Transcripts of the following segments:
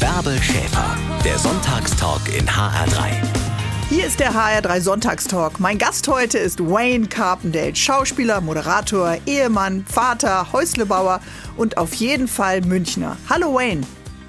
Bärbel Schäfer, der Sonntagstalk in HR3. Hier ist der HR3 Sonntagstalk. Mein Gast heute ist Wayne Carpendale, Schauspieler, Moderator, Ehemann, Vater, Häuslebauer und auf jeden Fall Münchner. Hallo Wayne.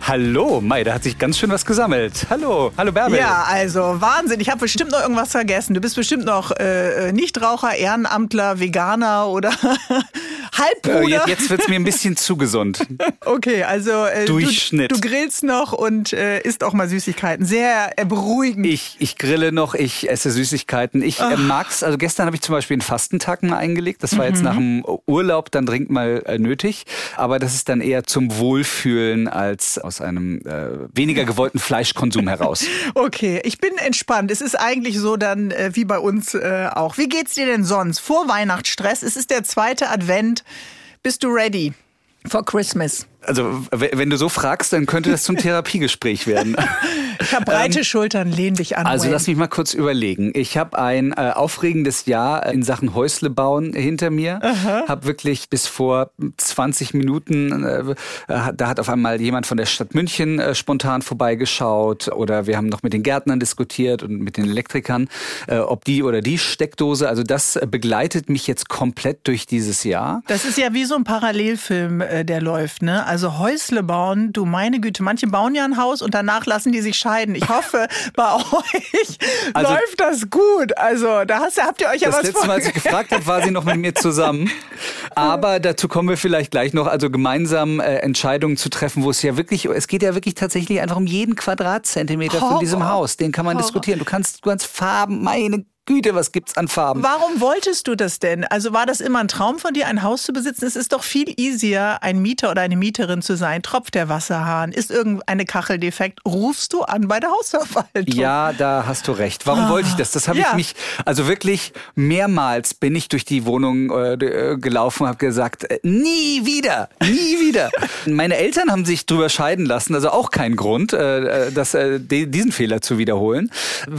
Hallo, Mai, da hat sich ganz schön was gesammelt. Hallo, hallo Bärbel. Ja, also Wahnsinn. Ich habe bestimmt noch irgendwas vergessen. Du bist bestimmt noch äh, Nichtraucher, Ehrenamtler, Veganer oder Halbbruder. Äh, jetzt jetzt wird es mir ein bisschen zu gesund. Okay, also äh, Durchschnitt. Du, du grillst noch und äh, isst auch mal Süßigkeiten. Sehr äh, beruhigend. Ich, ich grille noch, ich esse Süßigkeiten. Ich äh, mag's. Also gestern habe ich zum Beispiel einen Fastentag mal eingelegt. Das war jetzt nach dem Urlaub dann dringend mal äh, nötig. Aber das ist dann eher zum Wohlfühlen als aus einem äh, weniger gewollten Fleischkonsum heraus. Okay, ich bin entspannt. Es ist eigentlich so dann äh, wie bei uns äh, auch. Wie geht's dir denn sonst? Vor Weihnachtsstress, es ist der zweite Advent. Bist du ready for Christmas? Also wenn du so fragst, dann könnte das zum Therapiegespräch werden. Ich habe breite Schultern, lehn dich an. Also Wayne. lass mich mal kurz überlegen. Ich habe ein äh, aufregendes Jahr in Sachen Häusle bauen hinter mir. Habe wirklich bis vor 20 Minuten, äh, da hat auf einmal jemand von der Stadt München äh, spontan vorbeigeschaut oder wir haben noch mit den Gärtnern diskutiert und mit den Elektrikern, äh, ob die oder die Steckdose. Also das äh, begleitet mich jetzt komplett durch dieses Jahr. Das ist ja wie so ein Parallelfilm, äh, der läuft, ne? Also Häusle bauen, du meine Güte, manche bauen ja ein Haus und danach lassen die sich scheiden. Ich hoffe, bei euch Also- läuft das gut. Also da hast, habt ihr euch ja Das was letzte Mal, als ich gefragt habe, war sie noch mit mir zusammen. Aber dazu kommen wir vielleicht gleich noch, also gemeinsam äh, Entscheidungen zu treffen, wo es ja wirklich, es geht ja wirklich tatsächlich einfach um jeden Quadratzentimeter von Horror. diesem Haus. Den kann man Horror. diskutieren. Du kannst, du kannst Farben, meine Güte, was gibt's an Farben? Warum wolltest du das denn? Also war das immer ein Traum von dir, ein Haus zu besitzen? Es ist doch viel easier, ein Mieter oder eine Mieterin zu sein. Tropft der Wasserhahn? Ist irgendeine Kachel defekt? Rufst du an bei der Hausverwaltung? Ja, da hast du recht. Warum wollte ich das? Das habe Ja. ich mich, also wirklich mehrmals bin ich durch die Wohnung äh, gelaufen und habe gesagt, äh, nie wieder, nie wieder. Meine Eltern haben sich drüber scheiden lassen, also auch kein Grund, äh, das, äh, diesen Fehler zu wiederholen.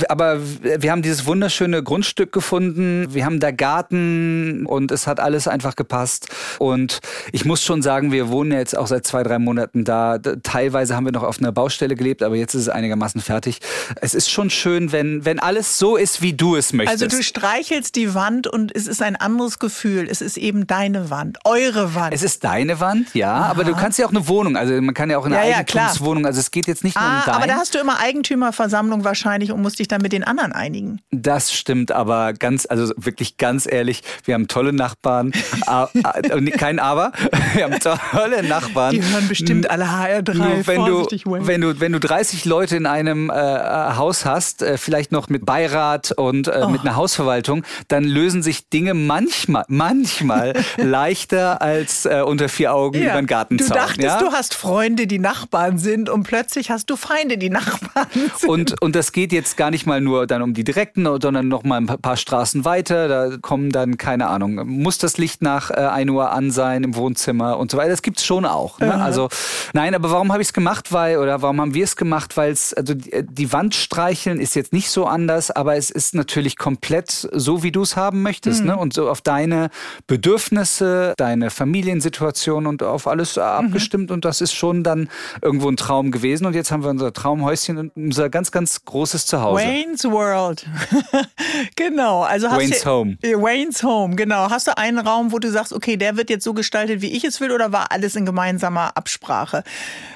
Aber wir haben dieses wunderschöne Grundstück gefunden, wir haben da Garten und es hat alles einfach gepasst. Und ich muss schon sagen, wir wohnen ja jetzt auch seit zwei, drei Monaten da. Teilweise haben wir noch auf einer Baustelle gelebt, aber jetzt ist es einigermaßen fertig. Es ist schon schön, wenn, wenn alles so ist, wie du es möchtest. Also du streichelst die Wand und es ist ein anderes Gefühl. Es ist eben deine Wand, eure Wand. es ist deine Wand, ja, aber du kannst ja auch eine Wohnung, also man kann ja auch eine Ja, ja. Eigentumswohnung, also es geht jetzt nicht nur um ah, dein. aber da hast du immer Eigentümerversammlung wahrscheinlich und musst dich dann mit den anderen einigen. Das stimmt, aber ganz, also wirklich ganz ehrlich, wir haben tolle Nachbarn. ah, ah, und kein Aber. Wir haben tolle Nachbarn. Die hören bestimmt alle HR3. Nur wenn du, wenn du, wenn du 30 Leute in einem äh, Haus hast, äh, vielleicht noch mit Beirat und äh, Oh. mit einer Hausverwaltung, dann lösen sich Dinge manchmal, manchmal leichter als äh, unter vier Augen über den Gartenzaun. Du dachtest, ja? du hast Freunde, die Nachbarn sind und plötzlich hast du Feinde, die Nachbarn sind. Und, und das geht jetzt gar nicht mal nur dann um die direkten, sondern noch mal ein paar- Straßen weiter. Da kommen dann, keine Ahnung, muss das Licht nach äh, 1 Uhr an sein im Wohnzimmer und so weiter. Das gibt's schon auch. Ne? Also nein, aber warum habe ich es gemacht? Weil, oder warum haben wir es gemacht? Weil es, also die, die Wand streicheln ist jetzt nicht so anders, aber es ist natürlich komplett so, wie du es haben möchtest. Ne? Und so auf deine Bedürfnisse, deine Familiensituation und auf alles äh, abgestimmt. Und das ist schon dann irgendwo ein Traum gewesen. Und jetzt haben wir unser Traumhäuschen und unser ganz, ganz großes Zuhause. Wayne's World. genau. Also hast Wayne's du, Home. Wayne's Home, genau. Hast du einen Raum, wo du sagst, okay, der wird jetzt so gestaltet, wie ich es will, oder war alles in gemeinsamer Absprache?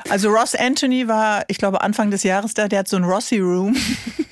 Also Ross Anthony war, ich glaube, Anfang des Jahres da, der hat so ein Rossi Room.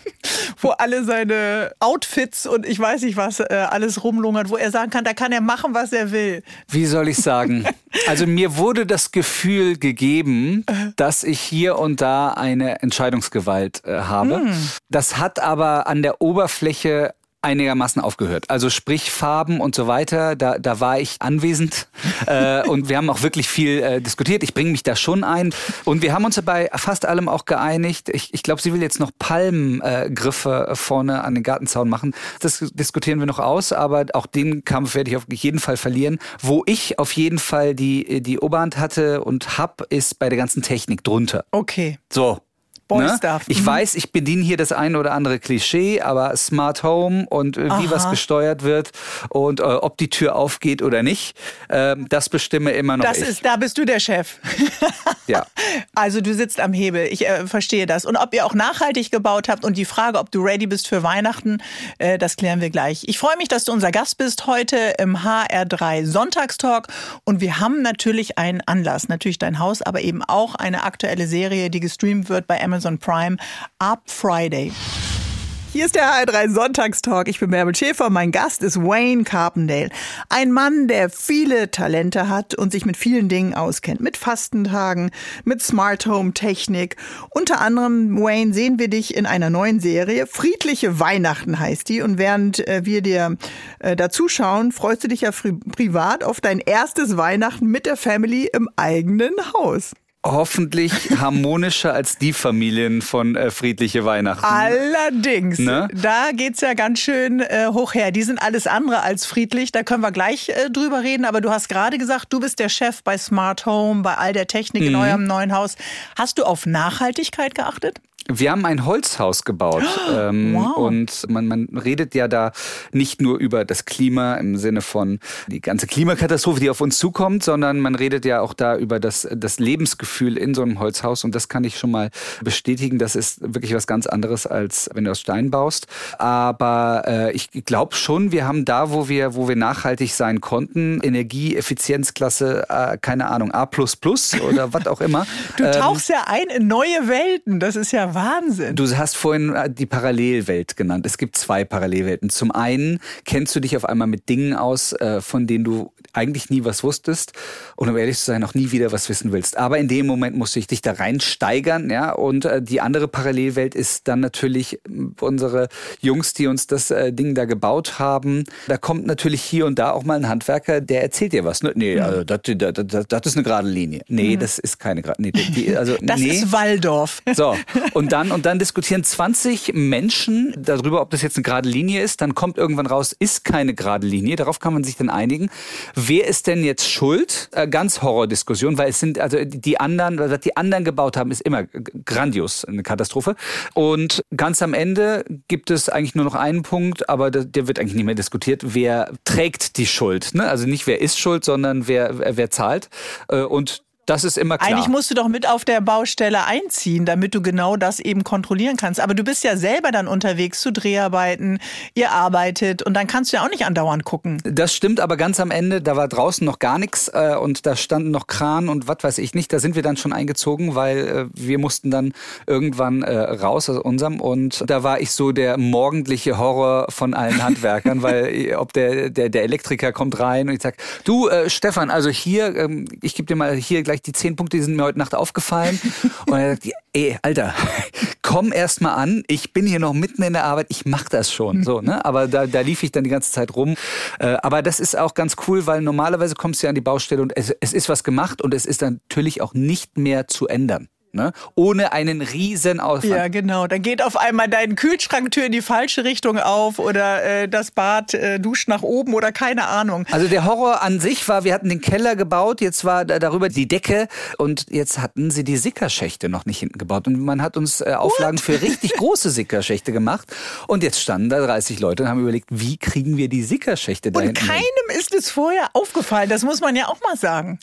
wo alle seine Outfits und ich weiß nicht was äh, alles rumlungert, wo er sagen kann, da kann er machen, was er will. Wie soll ich sagen? Also mir wurde das Gefühl gegeben, dass ich hier und da eine Entscheidungsgewalt äh, habe. Das hat aber an der Oberfläche einigermaßen aufgehört. Also sprich Farben und so weiter, da, da war ich anwesend äh, und wir haben auch wirklich viel äh, diskutiert. Ich bringe mich da schon ein und wir haben uns bei fast allem auch geeinigt. Ich, ich glaube, sie will jetzt noch Palmengriffe äh, vorne an den Gartenzaun machen. Das diskutieren wir noch aus, aber auch den Kampf werde ich auf jeden Fall verlieren. Wo ich auf jeden Fall die, die Oberhand hatte und hab, ist bei der ganzen Technik drunter. Okay. So, Boy ne? Stuff. Ich Mhm. weiß, ich bediene hier das ein oder andere Klischee, aber Smart Home und äh, wie Aha. was gesteuert wird und äh, ob die Tür aufgeht oder nicht, ähm, das bestimme immer noch Das ich. ist, da bist du der Chef. ja. Also du sitzt am Hebel. Ich äh, verstehe das. Und ob ihr auch nachhaltig gebaut habt und die Frage, ob du ready bist für Weihnachten, äh, das klären wir gleich. Ich freue mich, dass du unser Gast bist heute im HR3 Sonntagstalk. Und wir haben natürlich einen Anlass, natürlich dein Haus, aber eben auch eine aktuelle Serie, die gestreamt wird bei Amazon Prime ab Friday. Hier ist der HR3 Sonntagstalk. Ich bin Bärbel Schäfer. Mein Gast ist Wayne Carpendale. Ein Mann, der viele Talente hat und sich mit vielen Dingen auskennt. Mit Fastentagen, mit Smart Home Technik. Unter anderem, Wayne, sehen wir dich in einer neuen Serie. Friedliche Weihnachten heißt die. Und während äh, wir dir äh, dazuschauen, freust du dich ja privat auf dein erstes Weihnachten mit der Family im eigenen Haus. Hoffentlich harmonischer als die Familien von äh, Friedliche Weihnachten. Allerdings, Ne? da geht's ja ganz schön äh, hoch her. Die sind alles andere als friedlich. Da können wir gleich äh, drüber reden. Aber du hast gerade gesagt, du bist der Chef bei Smart Home, bei all der Technik Mhm. in eurem neuen Haus. Hast du auf Nachhaltigkeit geachtet? Wir haben ein Holzhaus gebaut ähm, Wow. und man, man redet ja da nicht nur über das Klima im Sinne von die ganze Klimakatastrophe, die auf uns zukommt, sondern man redet ja auch da über das, das Lebensgefühl in so einem Holzhaus und das kann ich schon mal bestätigen. Das ist wirklich was ganz anderes, als wenn du aus Stein baust. Aber äh, ich glaube schon, wir haben da, wo wir, wo wir nachhaltig sein konnten, Energieeffizienzklasse, äh, keine Ahnung, A oder was auch immer. Du Ähm, tauchst ja ein in neue Welten. Das ist ja Wahnsinn. Du hast vorhin äh, die Parallelwelt genannt. Es gibt zwei Parallelwelten. Zum einen kennst du dich auf einmal mit Dingen aus, äh, von denen du eigentlich nie was wusstest und um ehrlich zu sein auch nie wieder was wissen willst. Aber in dem Moment musst du dich da reinsteigern, ja. Und äh, die andere Parallelwelt ist dann natürlich äh, unsere Jungs, die uns das äh, Ding da gebaut haben. Da kommt natürlich hier und da auch mal ein Handwerker, der erzählt dir was. Ne? Nee, also das, das, das, das ist eine gerade Linie. Nee, das ist keine gerade. Nee, die, also, das nee. ist Waldorf. So, und dann, und dann diskutieren 20 Menschen darüber, ob das jetzt eine gerade Linie ist. Dann kommt irgendwann raus, ist keine gerade Linie. Darauf kann man sich dann einigen. Wer ist denn jetzt schuld? Äh, ganz Horrordiskussion, weil es sind, also die anderen, was die anderen gebaut haben, ist immer grandios, eine Katastrophe. Und ganz am Ende gibt es eigentlich nur noch einen Punkt, aber der, der wird eigentlich nicht mehr diskutiert. Wer trägt die Schuld? Ne? Also nicht wer ist schuld, sondern wer, wer zahlt. Äh, Und das ist immer klar. Eigentlich musst du doch mit auf der Baustelle einziehen, damit du genau das eben kontrollieren kannst. Aber du bist ja selber dann unterwegs zu Dreharbeiten, ihr arbeitet und dann kannst du ja auch nicht andauernd gucken. Das stimmt, aber ganz am Ende, da war draußen noch gar nichts äh, und da standen noch Kran und was weiß ich nicht. Da sind wir dann schon eingezogen, weil äh, wir mussten dann irgendwann äh, raus aus unserem und da war ich so der morgendliche Horror von allen Handwerkern, weil äh, ob der, der, der Elektriker kommt rein und ich sag, du äh, Stefan, also hier, ähm, ich gebe dir mal hier gleich die zehn Punkte, die sind mir heute Nacht aufgefallen. und er sagt, ey, Alter, komm erst mal an, ich bin hier noch mitten in der Arbeit, ich mach das schon. So, ne? Aber da, da lief ich dann die ganze Zeit rum. Äh, aber das ist auch ganz cool, weil normalerweise kommst du ja an die Baustelle und es, es ist was gemacht und es ist natürlich auch nicht mehr zu ändern. Ne? Ohne einen riesen Aufwand. Ja, genau. Dann geht auf einmal deine Kühlschranktür in die falsche Richtung auf oder äh, das Bad äh, duscht nach oben oder keine Ahnung. Also der Horror an sich war, wir hatten den Keller gebaut, jetzt war da darüber die Decke und jetzt hatten sie die Sickerschächte noch nicht hinten gebaut. Und man hat uns äh, Auflagen für richtig große Sickerschächte gemacht. Und jetzt standen da 30 Leute und haben überlegt, wie kriegen wir die Sickerschächte da Und hinten hin? keinem ist es vorher aufgefallen. Das muss man ja auch mal sagen.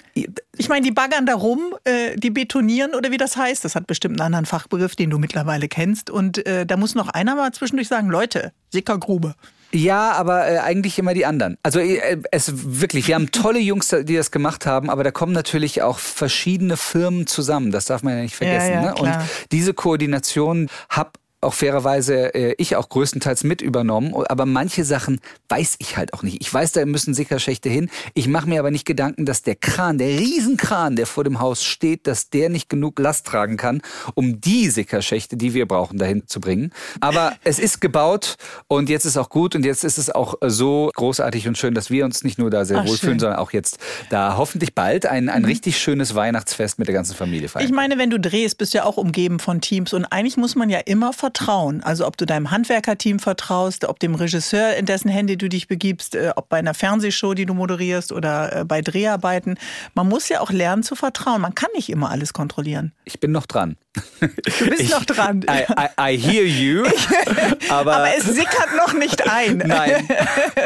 Ich meine, die baggern da rum, äh, die betonieren oder wie das heißt. Das hat bestimmt einen anderen Fachbegriff, den du mittlerweile kennst. Und äh, da muss noch einer mal zwischendurch sagen, Leute, Sickergrube. Ja, aber äh, eigentlich immer die anderen. Also äh, es wirklich, wir haben tolle Jungs, die das gemacht haben, aber da kommen natürlich auch verschiedene Firmen zusammen. Das darf man ja nicht vergessen. Ja, ja, ne? Und diese Koordination hab auch fairerweise äh, ich auch größtenteils mit übernommen, aber manche Sachen weiß ich halt auch nicht. Ich weiß, da müssen Sickerschächte hin. Ich mache mir aber nicht Gedanken, dass der Kran, der Riesenkran, der vor dem Haus steht, dass der nicht genug Last tragen kann, um die Sickerschächte, die wir brauchen, dahin zu bringen. Aber es ist gebaut und jetzt ist auch gut und jetzt ist es auch so großartig und schön, dass wir uns nicht nur da sehr Ach, wohlfühlen, schön. Mhm. sondern auch jetzt da hoffentlich bald ein, ein richtig schönes Weihnachtsfest mit der ganzen Familie feiern. Ich meine, wenn du drehst, bist du ja auch umgeben von Teams. Und eigentlich muss man ja immer vertrauen, Vertrauen. Also ob du deinem Handwerkerteam vertraust, ob dem Regisseur, in dessen Hände du dich begibst, äh, ob bei einer Fernsehshow, die du moderierst oder äh, bei Dreharbeiten. Man muss ja auch lernen zu vertrauen. Man kann nicht immer alles kontrollieren. Ich bin noch dran. Du bist ich, noch dran. I, I, I hear you. aber, aber, es sickert noch nicht ein. Nein.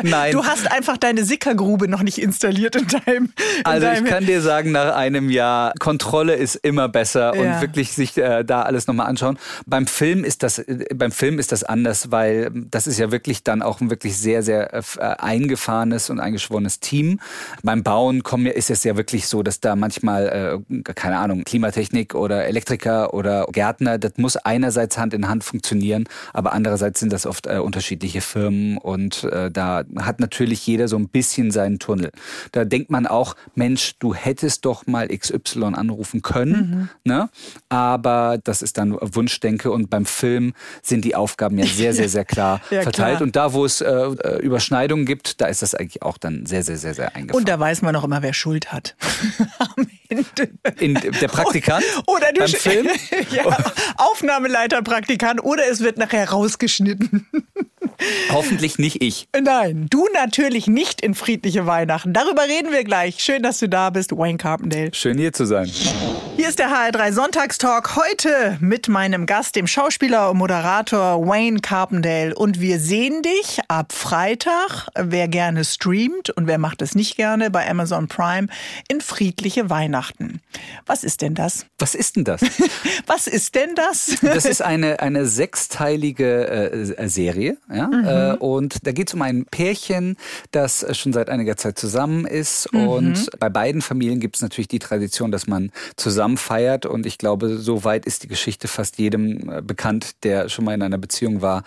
Nein. Du hast einfach deine Sickergrube noch nicht installiert in deinem. In also deinem ich kann dir sagen, nach einem Jahr, Kontrolle ist immer besser Ja. und wirklich sich äh, da alles nochmal anschauen. Beim Film ist das, äh, beim Film ist das anders, weil das ist ja wirklich dann auch ein wirklich sehr, sehr äh, eingefahrenes und eingeschworenes Team. Beim Bauen kommen, ist es ja wirklich so, dass da manchmal, äh, keine Ahnung, Klimatechnik oder Elektriker oder Gärtner, das muss einerseits Hand in Hand funktionieren, aber andererseits sind das oft äh, unterschiedliche Firmen und äh, da hat natürlich jeder so ein bisschen seinen Tunnel. Da denkt man auch, Mensch, du hättest doch mal XY anrufen können, ne? aber das ist dann Wunschdenke und beim Film sind die Aufgaben ja sehr, sehr, sehr klar Ja, verteilt klar. und da, wo es äh, äh, Überschneidungen gibt, da ist das eigentlich auch dann sehr, sehr, sehr, sehr eingefahren. Und da weiß man auch immer, wer Schuld hat. Am Ende. In, der Praktikant Oder du beim Film? ja, Aufnahmeleiter, Praktikant oder es wird nachher rausgeschnitten. Hoffentlich nicht ich. Nein, du natürlich nicht in friedliche Weihnachten. Darüber reden wir gleich. Schön, dass du da bist, Wayne Carpendale. Schön hier zu sein. Hier ist der HR3 Sonntagstalk heute mit meinem Gast, dem Schauspieler und Moderator Wayne Carpendale. Und wir sehen dich ab Freitag, wer gerne streamt und wer macht es nicht gerne, bei Amazon Prime in friedliche Weihnachten. Was ist denn das? Was ist denn das? Was ist denn das? Das ist eine, eine sechsteilige äh, Serie. Ja? Äh, und da geht es um ein Pärchen, das äh, schon seit einiger Zeit zusammen ist. Und bei beiden Familien gibt es natürlich die Tradition, dass man zusammen feiert. Und ich glaube, so weit ist die Geschichte fast jedem äh, bekannt, der schon mal in einer Beziehung war.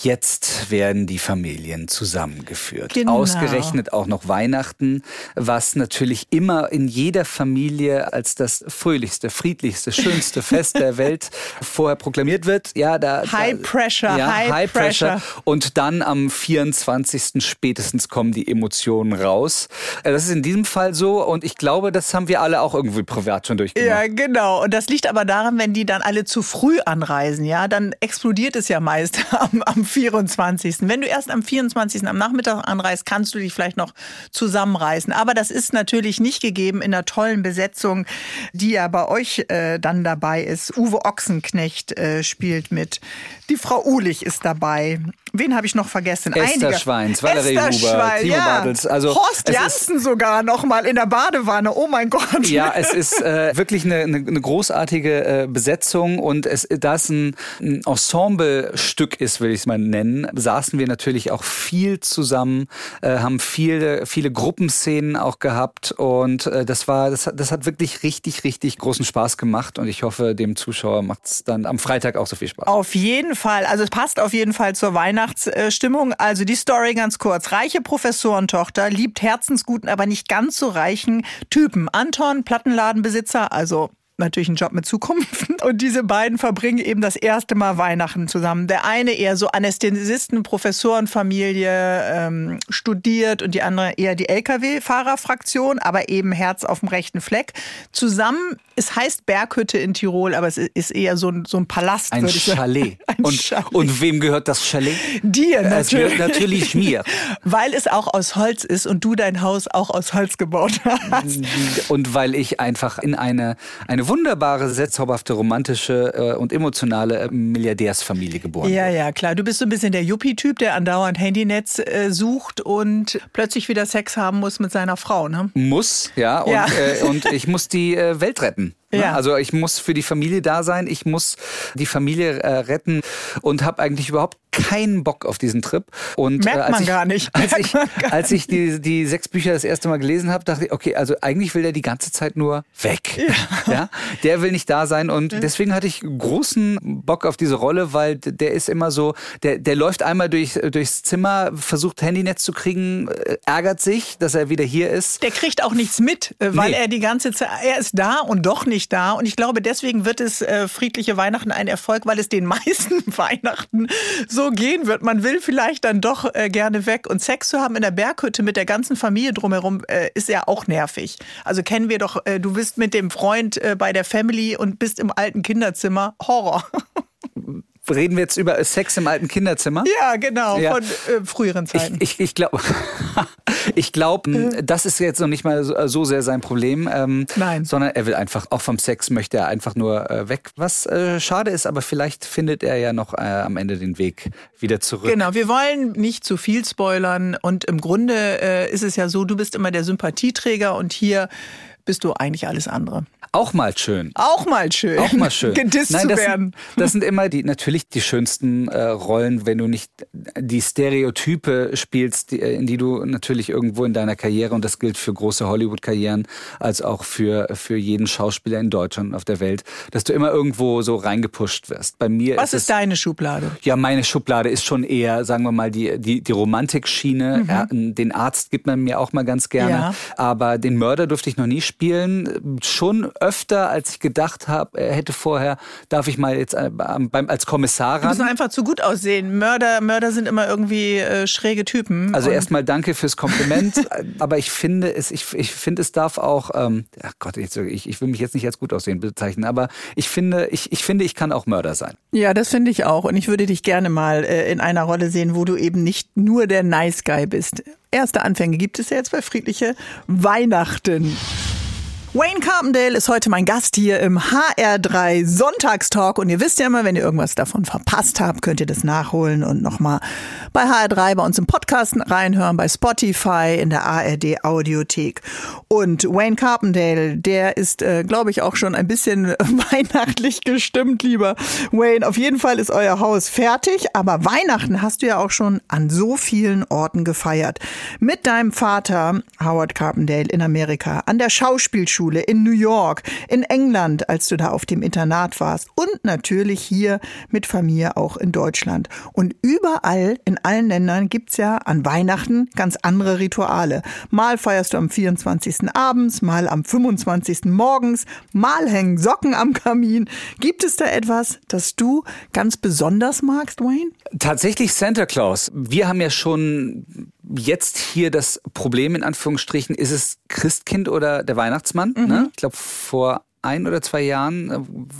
Jetzt werden die Familien zusammengeführt. Genau. Ausgerechnet auch noch Weihnachten, was natürlich immer in jeder Familie als das fröhlichste, friedlichste, schönste Fest der Welt vorher proklamiert wird. Ja, da, High da, pressure, ja, high high, pressure. pressure. Und dann am 24. spätestens kommen die Emotionen raus. Äh, Das ist in diesem Fall so und ich glaube, das haben wir alle auch irgendwie privat schon durchgemacht. Ja, genau. Und das liegt aber daran, wenn die dann alle zu früh anreisen, ja, dann explodiert es ja meist am, am 24. Wenn du erst am 24. am Nachmittag anreist, kannst du dich vielleicht noch zusammenreißen. Aber das ist natürlich nicht gegeben in einer tollen Besetzung, die ja bei euch äh, dann dabei ist. Uwe Ochsenknecht äh, spielt mit. Die Frau Ulich ist dabei. Wen habe ich noch vergessen? Esther Schweins, Valerie Esther Huber, Schwein, Timo ja. Bartels. Also, Horst Janssen sogar noch mal in der Badewanne. Oh mein Gott. Ja, es ist äh, wirklich eine, eine, eine großartige äh, Besetzung und es, da es ein, ein Ensemblestück ist, will ich es mal nennen, saßen wir natürlich auch viel zusammen, äh, haben viele, viele Gruppenszenen auch gehabt und äh, das war, das, hat- das hat wirklich richtig, richtig großen Spaß gemacht und ich hoffe, dem Zuschauer macht es dann am Freitag auch so viel Spaß. Auf jeden Fall. Also es passt auf jeden Fall zur Weihnachtsstimmung. Also die Story ganz kurz. Reiche Professorentochter liebt herzensguten, aber nicht ganz so reichen Typen. Anton, Plattenladenbesitzer, also natürlich ein Job mit Zukunft. Und diese beiden verbringen eben das erste Mal Weihnachten zusammen. Der eine eher so Anästhesisten, Professorenfamilie, ähm, studiert und die andere eher die Lkw-Fahrerfraktion, aber eben Herz auf dem rechten Fleck. Zusammen, es heißt Berghütte in Tirol, aber es ist eher so ein, so ein Palast, Ein. Chalet. Ein und, Chalet. und wem gehört das Chalet? Dir natürlich. natürlich mir. Weil es auch aus Holz ist und du dein Haus auch aus Holz gebaut hast. Und weil ich einfach in eine, eine wunderbare, sehr zauberhafte, romantische äh, und emotionale äh, Milliardärsfamilie geboren Ja, ja, klar. Du bist so ein bisschen der Yuppie-Typ, der andauernd Handynetz äh, sucht und plötzlich wieder Sex haben muss mit seiner Frau, ne? Muss, ja. Und, Ja. Äh, und ich muss die äh, Welt retten. Ne? Ja. Also ich muss für die Familie da sein, ich muss die Familie äh, retten und habe eigentlich überhaupt keinen Bock auf diesen Trip. Und, Merkt äh, man ich, gar nicht. Als ich, als ich die, die sechs Bücher das erste Mal gelesen habe, dachte ich, okay, also eigentlich will der die ganze Zeit nur weg. Ja. Der will nicht da sein und deswegen hatte ich großen Bock auf diese Rolle, weil der ist immer so, der, der läuft einmal durch, durchs Zimmer, versucht Handynetz zu kriegen, äh, ärgert sich, dass er wieder hier ist. Der kriegt auch nichts mit, äh, weil Nee. er die ganze Zeit, er ist da und doch nicht da. Und ich glaube, deswegen wird es äh, friedliche Weihnachten ein Erfolg, weil es den meisten Weihnachten so gehen wird. Man will vielleicht dann doch äh, gerne weg. Und Sex zu haben in der Berghütte mit der ganzen Familie drumherum äh, ist ja auch nervig. Also kennen wir doch, äh, du bist mit dem Freund äh, bei der Family und bist im alten Kinderzimmer. Horror. Reden wir jetzt über Sex im alten Kinderzimmer? Ja, genau, Ja. von äh, früheren Zeiten. Ich, ich, ich glaube, ich glaube, das ist jetzt noch nicht mal so, so sehr sein Problem. Ähm, Nein. Sondern er will einfach, auch vom Sex möchte er einfach nur äh, weg. Was äh, schade ist, aber vielleicht findet er ja noch äh, am Ende den Weg wieder zurück. Genau, wir wollen nicht zu viel spoilern und im Grunde äh, ist es ja so, du bist immer der Sympathieträger und hier bist du eigentlich alles andere. Auch mal schön. Auch mal schön. Auch mal schön. Gedisst Nein, zu das werden. Sind, das sind immer die natürlich die schönsten äh, Rollen, wenn du nicht die Stereotype spielst, die, äh, in die du natürlich irgendwo in deiner Karriere und das gilt für große Hollywood-Karrieren als auch für für jeden Schauspieler in Deutschland und auf der Welt, dass du immer irgendwo so reingepusht wirst. Bei mir Was ist ist deine Schublade? ja, meine Schublade ist schon eher, sagen wir mal, die, die, die Romantikschiene. Ja, den Arzt gibt man mir auch mal ganz gerne. Mhm. Ja. Aber den Mörder durfte ich noch nie spielen. Schon öfter, als ich gedacht habe, er hätte vorher, darf ich mal jetzt äh, beim, als Kommissar Die müssen ran. einfach zu gut aussehen. Mörder, Mörder sind immer irgendwie äh, schräge Typen. Also erstmal danke fürs Kompliment, aber ich finde es, ich, ich finde es darf auch, ähm, ach Gott, ich, ich will mich jetzt nicht als gut aussehen bezeichnen, aber ich finde, ich, ich finde, ich kann auch Mörder sein. Ja, das finde ich auch. Und ich würde dich gerne mal äh, in einer Rolle sehen, wo du eben nicht nur der Nice Guy bist. Erste Anfänge gibt es ja jetzt bei Friedliche Weihnachten. Wayne Carpendale ist heute mein Gast hier im HR3 Sonntagstalk und ihr wisst ja immer, wenn ihr irgendwas davon verpasst habt, könnt ihr das nachholen und nochmal bei HR3 bei uns im Podcast reinhören, bei Spotify, in der ARD Audiothek. Und Wayne Carpendale, der ist, äh, glaube ich, auch schon ein bisschen weihnachtlich gestimmt, lieber Wayne. Auf jeden Fall ist euer Haus fertig, aber Weihnachten hast du ja auch schon an so vielen Orten gefeiert. Mit deinem Vater, Howard Carpendale, in Amerika, an der Schauspielschule in New York, in England, als du da auf dem Internat warst und natürlich hier mit Familie auch in Deutschland. Und überall, in allen Ländern gibt's ja an Weihnachten ganz andere Rituale. Mal feierst du am 24. abends, mal am 25. morgens, mal hängen Socken am Kamin. Gibt es da etwas, das du ganz besonders magst, Wayne? Tatsächlich Santa Claus. Wir haben ja schon jetzt hier das Problem in Anführungsstrichen, ist es Christkind oder der Weihnachtsmann? Ne? Ich glaube, vor ein oder zwei Jahren äh,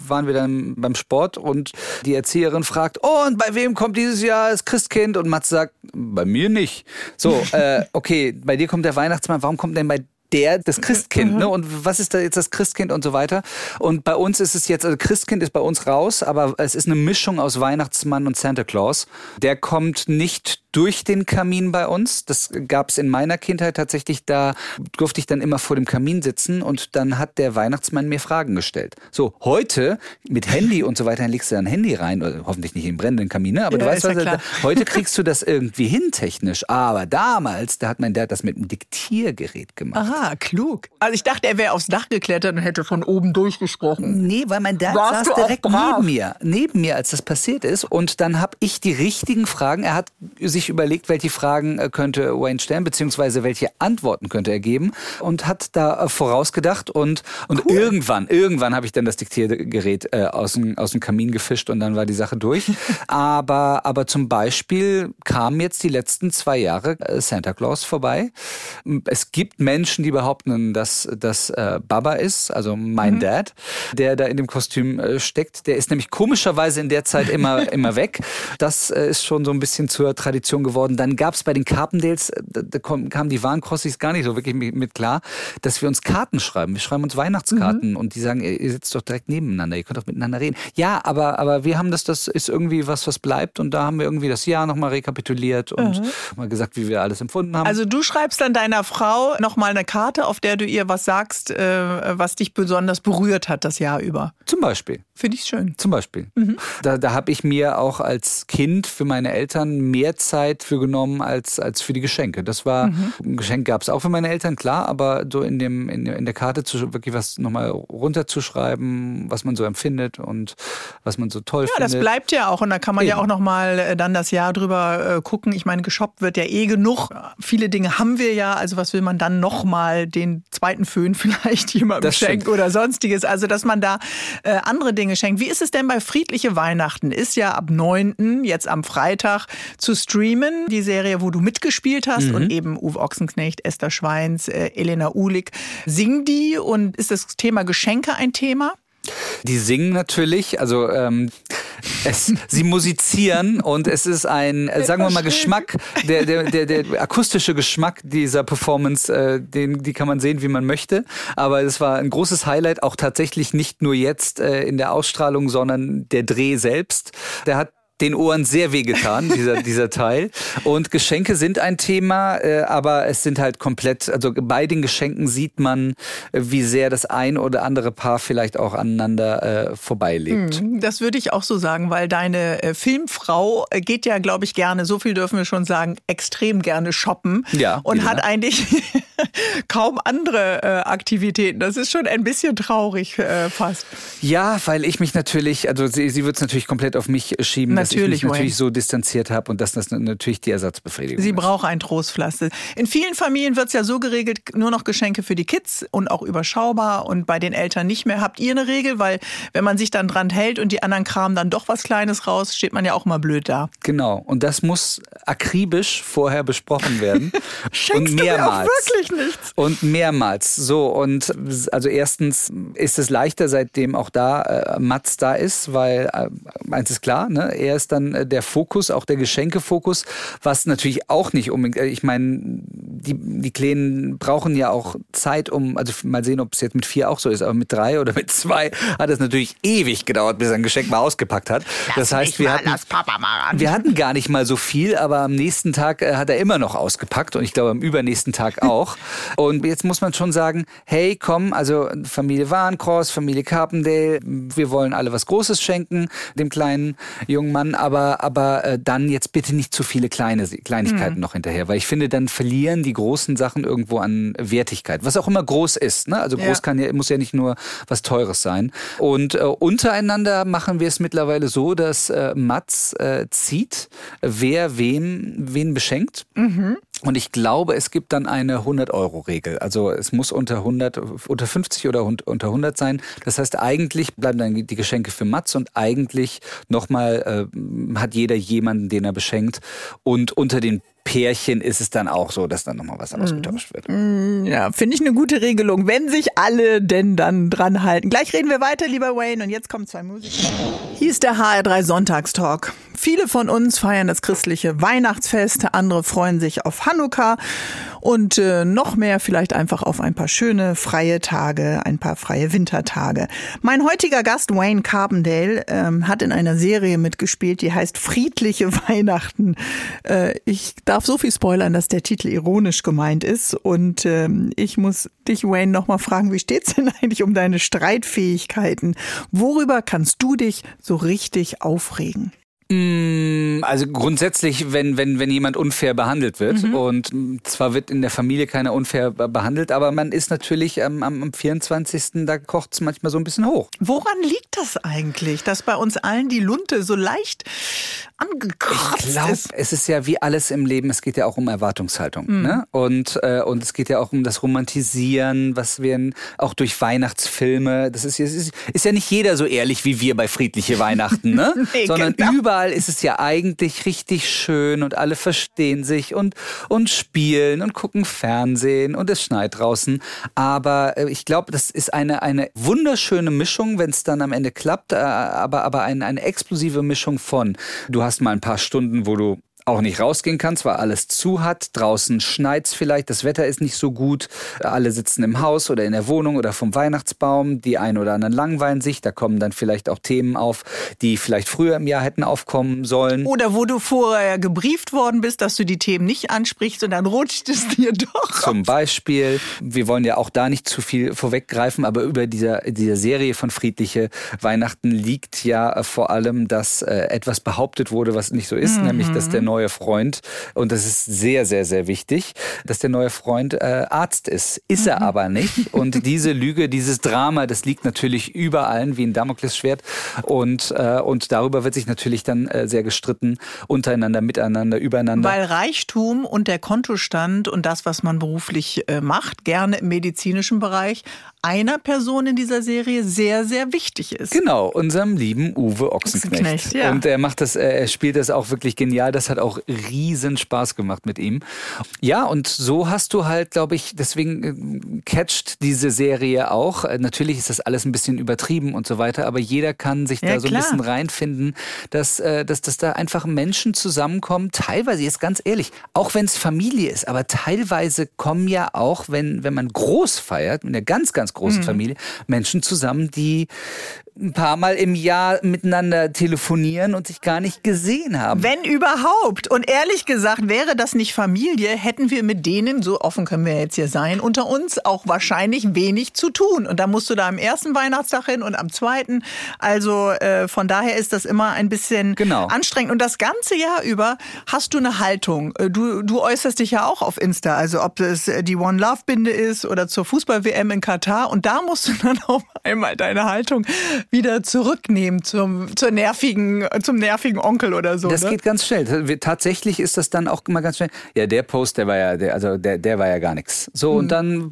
waren wir dann beim Sport und die Erzieherin fragt, oh, und bei wem kommt dieses Jahr das Christkind? Und Mats sagt, bei mir nicht. So, äh, okay, bei dir kommt der Weihnachtsmann, warum kommt denn bei der das Christkind, ne? Und was ist da jetzt das Christkind und so weiter? Und bei uns ist es jetzt, also Christkind ist bei uns raus, aber es ist eine Mischung aus Weihnachtsmann und Santa Claus. Der kommt nicht durch den Kamin bei uns. Das gab es in meiner Kindheit tatsächlich. Da durfte ich dann immer vor dem Kamin sitzen und dann hat der Weihnachtsmann mir Fragen gestellt. So, heute mit Handy und so weiter, dann legst du dein Handy rein, oder hoffentlich nicht in den brennenden Kamin, ne? aber du Ja, weißt, ist ja was, klar. heute kriegst du das irgendwie hin technisch. Aber damals, da hat mein Dad das mit einem Diktiergerät gemacht. Aha, klug. Also ich dachte, er wäre aufs Dach geklettert und hätte von oben durchgesprochen. Nee, weil mein Dad Warst saß du direkt brav? neben mir, neben mir, als das passiert ist. Und dann habe ich die richtigen Fragen. Er hat sich überlegt, welche Fragen äh, könnte Wayne stellen, beziehungsweise welche Antworten könnte er geben und hat da äh, vorausgedacht. Und, und irgendwann, irgendwann habe ich dann das Diktiergerät äh, aus, dem, aus dem Kamin gefischt und dann war die Sache durch. aber, aber zum Beispiel kam jetzt die letzten zwei Jahre äh, Santa Claus vorbei. Es gibt Menschen, die behaupten, dass das äh, Baba ist, also mein Dad, der da in dem Kostüm äh, steckt. Der ist nämlich komischerweise in der Zeit immer, immer weg. Das ist schon so ein bisschen zur Tradition geworden. Dann gab es bei den Carpendales, äh, da, kamen die Warncrossies gar nicht so wirklich mit, klar, dass wir uns Karten schreiben. Wir schreiben uns Weihnachtskarten und die sagen, ihr, sitzt doch direkt nebeneinander, ihr könnt doch miteinander reden. Ja, aber, aber wir haben das, das ist irgendwie was, was bleibt und da haben wir irgendwie das Jahr nochmal rekapituliert und mal gesagt, wie wir alles empfunden haben. Also du schreibst dann deiner Frau nochmal eine Karte, auf der du ihr was sagst, äh, was dich besonders berührt hat das Jahr über. Zum Beispiel. Finde ich schön. Zum Beispiel. Da, da habe ich mir auch als Kind für meine Eltern mehr Zeit für genommen als, als für die Geschenke. Das war, ein Geschenk gab es auch für meine Eltern, klar, aber so in, dem, in, in der Karte zu, wirklich was nochmal runterzuschreiben, was man so empfindet und was man so toll Ja, das findet. bleibt ja auch und da kann man ja Eben. auch nochmal äh, dann das Jahr drüber äh, gucken. Ich meine, geshoppt wird ja eh genug. Viele Dinge haben wir ja, also was will man dann nochmal den zweiten Föhn vielleicht jemandem Das stimmt. schenken oder sonstiges. Also, dass man da äh, andere Dinge schenkt. Wie ist es denn bei Friedliche Weihnachten? Ist ja ab 9., jetzt am Freitag, zu streamen. Die Serie, wo du mitgespielt hast Mhm. und eben Uwe Ochsenknecht, Esther Schweins, äh, Elena Uhlig. Singen die und ist das Thema Geschenke ein Thema? Die singen natürlich, also ähm, Es, sie musizieren und es ist ein, äh, sagen wir mal, Geschmack, der, der, der, der akustische Geschmack dieser Performance, äh, den, die kann man sehen, wie man möchte. Aber es war ein großes Highlight, auch tatsächlich nicht nur jetzt äh, in der Ausstrahlung, sondern der Dreh selbst. Der hat den Ohren sehr wehgetan, dieser, dieser Teil. Und Geschenke sind ein Thema, äh, aber es sind halt komplett, also bei den Geschenken sieht man, äh, wie sehr das ein oder andere Paar vielleicht auch aneinander äh, vorbeilebt. Hm, das würde ich auch so sagen, weil deine äh, Filmfrau äh, geht ja, glaube ich, gerne, so viel dürfen wir schon sagen, extrem gerne shoppen. Ja, und hat ne? eigentlich kaum andere äh, Aktivitäten. Das ist schon ein bisschen traurig fast. Ja, weil ich mich natürlich, also sie, sie wird es natürlich komplett auf mich schieben, natürlich, dass ich mich Wayne. natürlich so distanziert habe und dass das natürlich die Ersatzbefriedigung Sie ist. braucht ein Trostpflaster. In vielen Familien wird es ja so geregelt, nur noch Geschenke für die Kids und auch überschaubar und bei den Eltern nicht mehr. Habt ihr eine Regel? Weil wenn man sich dann dran hält und die anderen kramen dann doch was Kleines raus, steht man ja auch mal blöd da. Genau. Und das muss akribisch vorher besprochen werden. Schenkst und du mir auch mehrmals. wirklich nichts? Und mehrmals. So, und also erstens ist es leichter, seitdem auch da äh, Mats da ist, weil äh, eins ist klar, ne? er ist dann äh, der Fokus, auch der Geschenkefokus, was natürlich auch nicht unbedingt, äh, ich meine, die, die Kleinen brauchen ja auch Zeit, um, also mal sehen, ob es jetzt mit vier auch so ist, aber mit drei oder mit zwei hat es natürlich ewig gedauert, bis er ein Geschenk mal ausgepackt hat. das heißt, wir hatten, wir hatten gar nicht mal so viel, aber am nächsten Tag äh, hat er immer noch ausgepackt und ich glaube am übernächsten Tag auch. und jetzt muss man schon sagen, hey, komm, also Familie Warncross, Familie Carpendale, wir wollen alle was Großes schenken, dem kleinen jungen Mann, aber, aber äh, dann jetzt bitte nicht zu viele kleine Kleinigkeiten noch hinterher, weil ich finde, dann verlieren die großen Sachen irgendwo an Wertigkeit, was auch immer groß ist. Ne? Also groß Ja. kann ja, muss ja nicht nur was Teures sein. Und äh, untereinander machen wir es mittlerweile so, dass äh, Mats äh, zieht, wer wem wen beschenkt. Und ich glaube, es gibt dann eine 100-Euro-Regel. Also es muss unter 100, unter 50 oder unter 100 sein. Das heißt, eigentlich bleiben dann die Geschenke für Mats und eigentlich nochmal äh, hat jeder jemanden, den er beschenkt. Und unter den Pärchen ist es dann auch so, dass dann nochmal was ausgetauscht wird. Ja, finde ich eine gute Regelung, wenn sich alle denn dann dran halten. Gleich reden wir weiter, lieber Wayne, und jetzt kommen zwei Musiker. Hier ist der HR3 Sonntagstalk. Viele von uns feiern das christliche Weihnachtsfest, andere freuen sich auf Hanukkah und äh, noch mehr vielleicht einfach auf ein paar schöne freie Tage, ein paar freie Wintertage. Mein heutiger Gast Wayne Carbondale ähm, hat in einer Serie mitgespielt, die heißt Friedliche Weihnachten. Äh, ich darf so viel spoilern, dass der Titel ironisch gemeint ist und ähm, ich muss dich Wayne noch mal fragen, wie steht's denn eigentlich um deine Streitfähigkeiten? Worüber kannst du dich so richtig aufregen? Mm, Also grundsätzlich, wenn, wenn, wenn jemand unfair behandelt wird Mhm. und zwar wird in der Familie keiner unfair be- behandelt, aber man ist natürlich am, am, am 24. da kocht es manchmal so ein bisschen hoch. Woran liegt das eigentlich, dass bei uns allen die Lunte so leicht angekratzt Ich glaube, ist? es ist ja wie alles im Leben, es geht ja auch um Erwartungshaltung. Mhm. Ne? Und, äh, und es geht ja auch um das Romantisieren, was wir auch durch Weihnachtsfilme, das ist, ist, ist ja nicht jeder so ehrlich wie wir bei Friedliche Weihnachten, ne? Nee, sondern genau. überall ist es ja eigentlich richtig schön und alle verstehen sich und, und spielen und gucken Fernsehen und es schneit draußen. Aber äh, ich glaube, das ist eine, eine wunderschöne Mischung, wenn es dann am Ende klappt, äh, aber, aber eine, eine explosive Mischung von, du hast mal ein paar Stunden, wo du auch nicht rausgehen kannst, weil alles zu hat. Draußen schneit's vielleicht, das Wetter ist nicht so gut. Alle sitzen im Haus oder in der Wohnung oder vom Weihnachtsbaum. Die einen oder anderen langweilen sich. Da kommen dann vielleicht auch Themen auf, die vielleicht früher im Jahr hätten aufkommen sollen. Oder wo du vorher gebrieft worden bist, dass du die Themen nicht ansprichst und dann rutscht es dir doch. Zum Beispiel, wir wollen ja auch da nicht zu viel vorweggreifen, aber über dieser, dieser Serie von Friedliche Weihnachten liegt ja vor allem, dass äh, etwas behauptet wurde, was nicht so ist, nämlich, dass der neue Freund, und das ist sehr, sehr, sehr wichtig, dass der neue Freund äh, Arzt ist. Ist er aber nicht. Und diese Lüge, dieses Drama, das liegt natürlich über allen wie ein Damoklesschwert. Und, äh, und darüber wird sich natürlich dann äh, sehr gestritten, untereinander, miteinander, übereinander. Weil Reichtum und der Kontostand und das, was man beruflich äh, macht, gerne im medizinischen Bereich, einer Person in dieser Serie sehr, sehr wichtig ist. Genau, unserem lieben Uwe Ochsenknecht. Ochsenknecht, ja. Und er macht das, er spielt das auch wirklich genial. Das hat auch riesen Spaß gemacht mit ihm. Ja, und so hast du halt, glaube ich, deswegen äh, catcht diese Serie auch. Äh, Natürlich ist das alles ein bisschen übertrieben und so weiter, aber jeder kann sich Ja, da so ein klar. bisschen reinfinden, dass, äh, dass, dass da einfach Menschen zusammenkommen. Teilweise, jetzt ganz ehrlich, auch wenn es Familie ist, aber teilweise kommen ja auch, wenn, wenn man groß feiert, mit einer ganz, ganz großen Mhm. Familie, Menschen zusammen, die ein paar Mal im Jahr miteinander telefonieren und sich gar nicht gesehen haben. Wenn überhaupt. Und ehrlich gesagt, wäre das nicht Familie, hätten wir mit denen, so offen können wir jetzt hier sein, unter uns auch wahrscheinlich wenig zu tun. Und da musst du da am ersten Weihnachtstag hin und am zweiten. Also äh, von daher ist das immer ein bisschen Genau. anstrengend. Und das ganze Jahr über hast du eine Haltung. Äh, Du, du äußerst dich ja auch auf Insta. Also ob es äh, die One Love Binde ist oder zur Fußball-WM in Katar. Und da musst du dann auf einmal deine Haltung wieder zurücknehmen zum, zur nervigen, zum nervigen Onkel oder so. Das ne? geht ganz schnell. Tatsächlich ist das dann auch immer ganz schnell. Ja, der Post, der war ja, der, also der, der war ja gar nichts. So, Mhm. und dann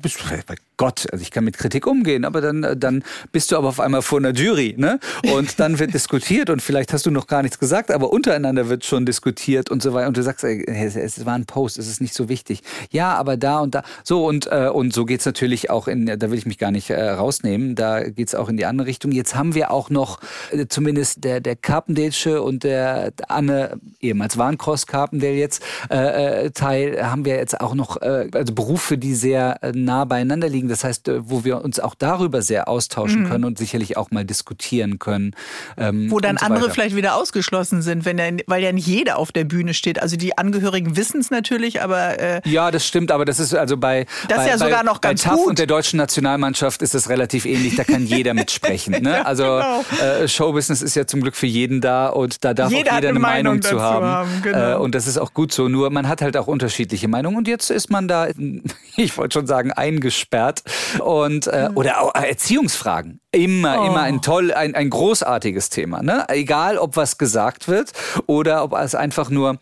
Gott, also ich kann mit Kritik umgehen, aber dann, dann bist du aber auf einmal vor einer Jury, ne? Und dann wird diskutiert und vielleicht hast du noch gar nichts gesagt, aber untereinander wird schon diskutiert und so weiter. Und du sagst, ey, es, war ein Post, es ist nicht so wichtig. Ja, aber da und da. So, und, äh, und so geht's natürlich auch in, da will ich mich gar nicht äh, rausnehmen, da geht's auch in die andere Richtung. Jetzt haben wir auch noch äh, zumindest der, der Carpendalesche und der Anne, ehemals Warncross Carpendale jetzt, äh, äh, Teil, haben wir jetzt auch noch äh, also Berufe, die sehr äh, nah beieinander liegen. Das heißt, äh, wo wir uns auch darüber sehr austauschen können und sicherlich auch mal diskutieren können. ähm, Wo dann so andere weiter. vielleicht wieder ausgeschlossen sind, wenn er, weil ja nicht jeder auf der Bühne steht. Also die Angehörigen wissen es natürlich, aber äh, Ja, das stimmt, aber das ist also bei, Das ist bei, ja sogar noch bei ganz TAF gut. und der deutschen Nationalmannschaft ist es relativ ähnlich, da kann jeder mitsprechen. Ne? Also genau. äh, Showbusiness ist ja zum Glück für jeden da und da darf Jeder auch jeder eine Meinung, Meinung zu haben. haben, genau. äh, und das ist auch gut so, nur man hat halt auch unterschiedliche Meinungen und jetzt ist man da, ich wollte schon sagen, eingesperrt und äh, oder auch äh, Erziehungsfragen. Immer, Oh. immer ein toll, ein, ein großartiges Thema. Ne? Egal, ob was gesagt wird oder ob es einfach nur,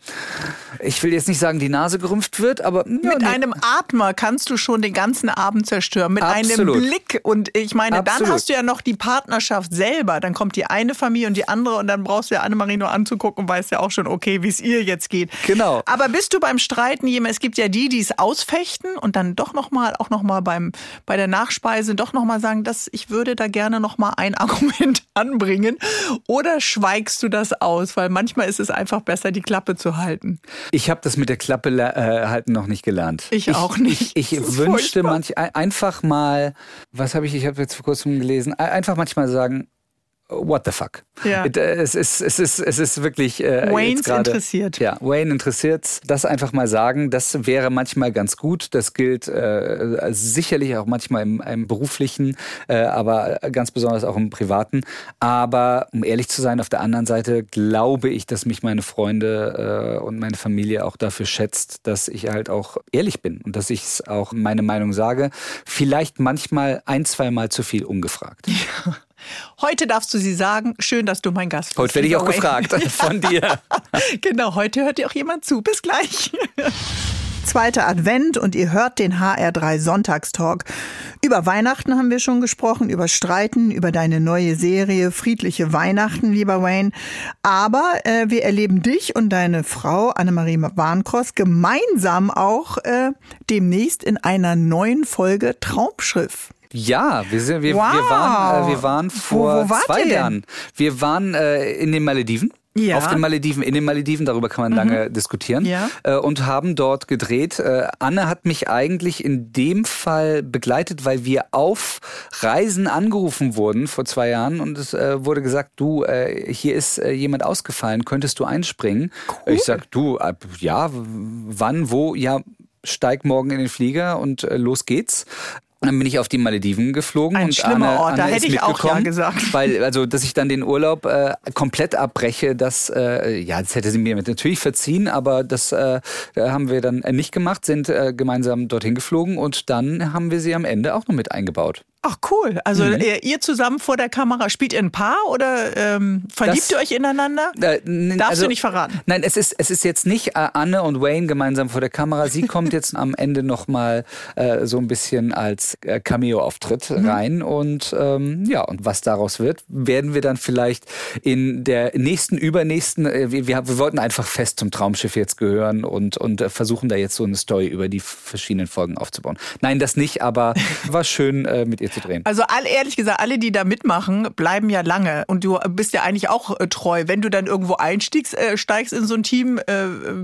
ich will jetzt nicht sagen, die Nase gerümpft wird, aber ja, mit nee. einem Atmer kannst du schon den ganzen Abend zerstören. Mit Absolut. einem Blick. Und ich meine, dann Absolut. hast du ja noch die Partnerschaft selber. Dann kommt die eine Familie und die andere und dann brauchst du ja Annemarie nur anzugucken und weißt ja auch schon, okay, wie es ihr jetzt geht. Genau. Aber bist du beim Streiten jemand, es gibt ja die, die es ausfechten und dann doch nochmal, auch nochmal beim, bei der Nachspeise doch nochmal sagen, dass ich würde da gerne nochmal ein Argument anbringen. Oder schweigst du das aus? Weil manchmal ist es einfach besser, die Klappe zu halten. Ich habe das mit der Klappe äh, halten noch nicht gelernt. Ich auch nicht. Ich, ich wünschte furchtbar. manch ein- einfach mal, was habe ich, ich habe jetzt vor kurzem gelesen, ein- einfach manchmal sagen, what the fuck. Ja. Es ist, es ist, es ist wirklich. Äh, Wayne's gerade- interessiert. Ja, Wayne interessiert. Das einfach mal sagen, das wäre manchmal ganz gut. Das gilt äh, sicherlich auch manchmal im, im beruflichen, äh, aber ganz besonders auch im privaten. Aber um ehrlich zu sein, auf der anderen Seite glaube ich, dass mich meine Freunde äh, und meine Familie auch dafür schätzt, dass ich halt auch ehrlich bin und dass ich auch meine Meinung sage. Vielleicht manchmal ein, zwei Mal zu viel ungefragt. Heute darfst du sie sagen. Schön, dass du mein Gast bist. Heute werde ich auch gefragt von dir. Genau, heute hört dir auch jemand zu. Bis gleich. Zweiter Advent und ihr hört den HR3 Sonntagstalk. Über Weihnachten haben wir schon gesprochen, über Streiten, über deine neue Serie Friedliche Weihnachten, lieber Wayne. Aber äh, wir erleben dich und deine Frau Annemarie Warnkross gemeinsam auch äh, demnächst in einer neuen Folge Traumschiff. Ja, wir, sind, wir, Wow. wir, waren, äh, wir waren vor Wo- wo zwei? Jahren. Wir waren äh, in den Malediven. Ja. Mhm. Auf den Malediven, in den Malediven, darüber kann man lange diskutieren. Ja. Äh, und haben dort gedreht. Äh, Anne hat mich eigentlich in dem Fall begleitet, weil wir auf Reisen angerufen wurden vor zwei Jahren und es äh, wurde gesagt, du, äh, hier ist äh, jemand ausgefallen, könntest du einspringen? Ich sag, du, ja, wann, wo? Ja, steig morgen in den Flieger und äh, los geht's. Dann bin ich auf die Malediven geflogen Ein und schlimmer Anne, Ort, da Anne hätte ich auch ja gesagt. Weil, also, dass ich dann den Urlaub äh, komplett abbreche, das, äh, ja, das hätte sie mir natürlich verziehen, aber das äh, haben wir dann äh, nicht gemacht, sind äh, gemeinsam dorthin geflogen und dann haben wir sie am Ende auch noch mit eingebaut. Ach cool. Also mhm. ihr zusammen vor der Kamera, spielt ihr ein Paar oder ähm, verliebt das, ihr euch ineinander? Äh, Darfst also, du nicht verraten? Nein, es ist, es ist jetzt nicht äh, Anne und Wayne gemeinsam vor der Kamera. Sie kommt jetzt am Ende nochmal äh, so ein bisschen als äh, Cameo-Auftritt mhm. rein. Und ähm, ja, und was daraus wird, werden wir dann vielleicht in der nächsten, übernächsten, äh, wir, wir, wollten einfach fest zum Traumschiff jetzt gehören und, und äh, versuchen da jetzt so eine Story über die verschiedenen Folgen aufzubauen. Nein, das nicht, aber war schön äh, mit ihr zu drehen. Also all, ehrlich gesagt, alle, die da mitmachen, bleiben ja lange. Und du bist ja eigentlich auch äh, treu. Wenn du dann irgendwo einstiegst, äh, steigst in so ein Team,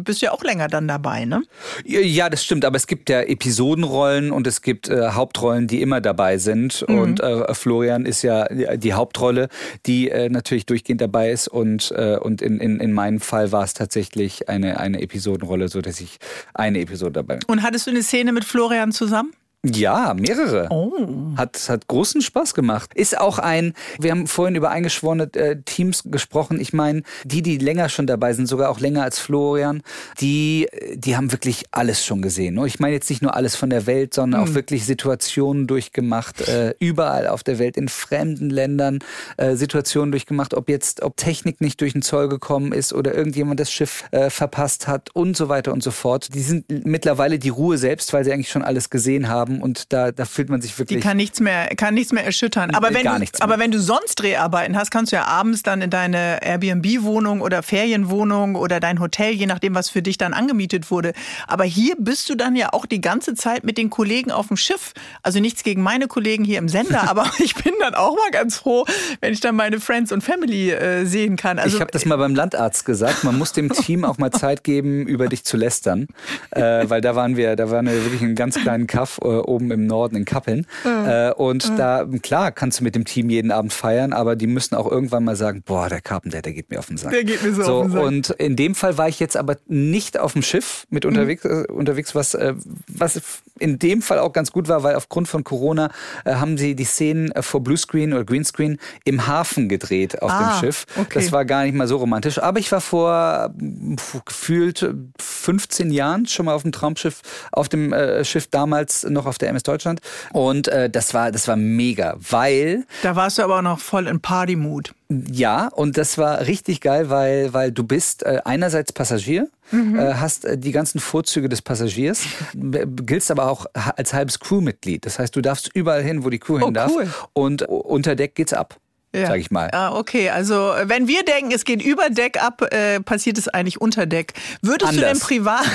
bist du ja auch länger dann dabei, ne? Ja, das stimmt. Aber es gibt ja Episodenrollen und es gibt äh, Hauptrollen, die immer dabei sind. Mhm. Und äh, Florian ist ja die Hauptrolle, die äh, natürlich durchgehend dabei ist. Und, und in, in, in meinem Fall war es tatsächlich eine, eine Episodenrolle, so dass ich eine Episode dabei bin. Und hattest du eine Szene mit Florian zusammen? Ja, mehrere. Oh. Hat, hat großen Spaß gemacht. Ist auch ein, wir haben vorhin über eingeschworene äh, Teams gesprochen. Ich meine, die, die länger schon dabei sind, sogar auch länger als Florian, die, die haben wirklich alles schon gesehen. Ich meine jetzt nicht nur alles von der Welt, sondern mhm. auch wirklich Situationen durchgemacht, äh, überall auf der Welt, in fremden Ländern, äh, Situationen durchgemacht, ob jetzt, ob Technik nicht durch den Zoll gekommen ist oder irgendjemand das Schiff äh, verpasst hat und so weiter und so fort. Die sind mittlerweile die Ruhe selbst, weil sie eigentlich schon alles gesehen haben haben und da, da fühlt man sich wirklich. Die kann nichts mehr, kann nichts mehr erschüttern. Aber wenn, gar du, aber wenn du sonst Dreharbeiten hast, kannst du ja abends dann in deine Airbnb-Wohnung oder Ferienwohnung oder dein Hotel, je nachdem, was für dich dann angemietet wurde. Aber hier bist du dann ja auch die ganze Zeit mit den Kollegen auf dem Schiff. Also nichts gegen meine Kollegen hier im Sender, aber ich bin dann auch mal ganz froh, wenn ich dann meine Friends und Family äh, sehen kann. Also, ich habe das mal beim Landarzt gesagt. Man muss dem Team auch mal Zeit geben, über dich zu lästern, äh, weil da waren wir, da waren wir wirklich in einem ganz kleinen Kaff äh, oben im Norden in Kappeln. Mhm. Äh, und mhm. da, klar, kannst du mit dem Team jeden Abend feiern, aber die müssen auch irgendwann mal sagen, boah, der Carpenter, der geht mir auf den Sack. Der geht mir so, so auf den Sack. Und in dem Fall war ich jetzt aber nicht auf dem Schiff mit mhm. unterwegs, mhm. äh, unterwegs was, äh, was in dem Fall auch ganz gut war, weil aufgrund von Corona äh, haben sie die Szenen äh, vor Bluescreen oder Greenscreen im Hafen gedreht auf ah, dem Schiff. Okay. Das war gar nicht mal so romantisch. Aber ich war vor gefühlt 15 Jahren schon mal auf dem Traumschiff, auf dem äh, Schiff damals noch auf der MS Deutschland. Und äh, das war das war mega, weil da warst du aber auch noch voll in Party-Mood. Ja, und das war richtig geil, weil, weil du bist äh, einerseits Passagier, mhm. äh, hast äh, die ganzen Vorzüge des Passagiers, giltst aber auch als halbes Crewmitglied. Das heißt, du darfst überall hin, wo die Crew hin oh, darf. Cool. Und unter Deck geht's ab. Ja. Sag ich mal. Ah, okay, also wenn wir denken, es geht über Deck ab, äh, passiert es eigentlich unter Deck. Würdest Anders. du denn privat?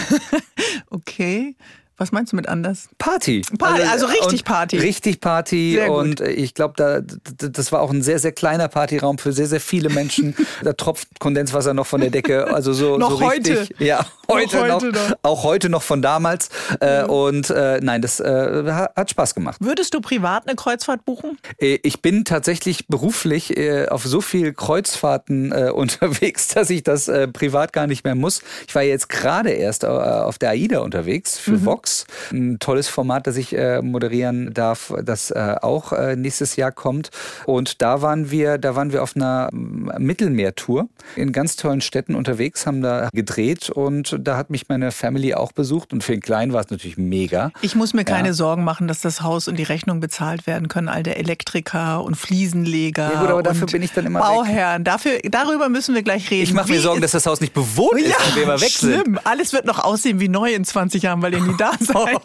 okay. Was meinst du mit anders? Party. Party also, also richtig Party. Richtig Party. Und ich glaube, da, das war auch ein sehr, sehr kleiner Partyraum für sehr, sehr viele Menschen. da tropft Kondenswasser noch von der Decke. Also so, noch so richtig. heute. Ja, heute noch. Heute noch. Auch heute noch von damals. Äh, und äh, nein, das äh, hat Spaß gemacht. Würdest du privat eine Kreuzfahrt buchen? Äh, ich bin tatsächlich beruflich äh, auf so viel Kreuzfahrten äh, unterwegs, dass ich das privat gar nicht mehr muss. Ich war jetzt gerade erst auf der AIDA unterwegs für mhm. Vox. Ein tolles Format, das ich moderieren darf, das auch nächstes Jahr kommt. Und da waren wir, da waren wir auf einer Mittelmeertour in ganz tollen Städten unterwegs, haben da gedreht und da hat mich meine Family auch besucht und für den Kleinen war es natürlich mega. Ich muss mir keine ja. Sorgen machen, dass das Haus und die Rechnung bezahlt werden können, all der Elektriker und Fliesenleger. Ja gut, aber dafür bin ich dann immer Bauherren. Weg. Dafür, darüber müssen wir gleich reden. Ich mache mir Sorgen, dass das Haus nicht bewohnt ist, wenn wir mal weg schlimm. sind. Alles wird noch aussehen wie neu in 20 Jahren, weil ihr nie da seid.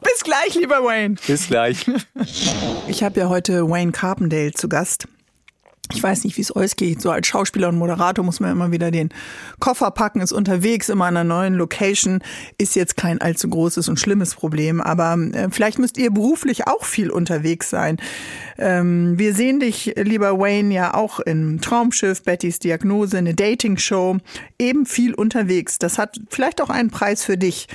Bis gleich, lieber Wayne. Bis gleich. Ich habe ja heute Wayne Carpendale zu Gast. Ich weiß nicht, wie es euch geht. So als Schauspieler und Moderator muss man immer wieder den Koffer packen, ist unterwegs, immer an einer neuen Location. Ist jetzt kein allzu großes und schlimmes Problem, aber äh, vielleicht müsst ihr beruflich auch viel unterwegs sein. Ähm, wir sehen dich, lieber Wayne, ja auch im Traumschiff, Bettys Diagnose, eine Dating-Show, eben viel unterwegs. Das hat vielleicht auch einen Preis für dich.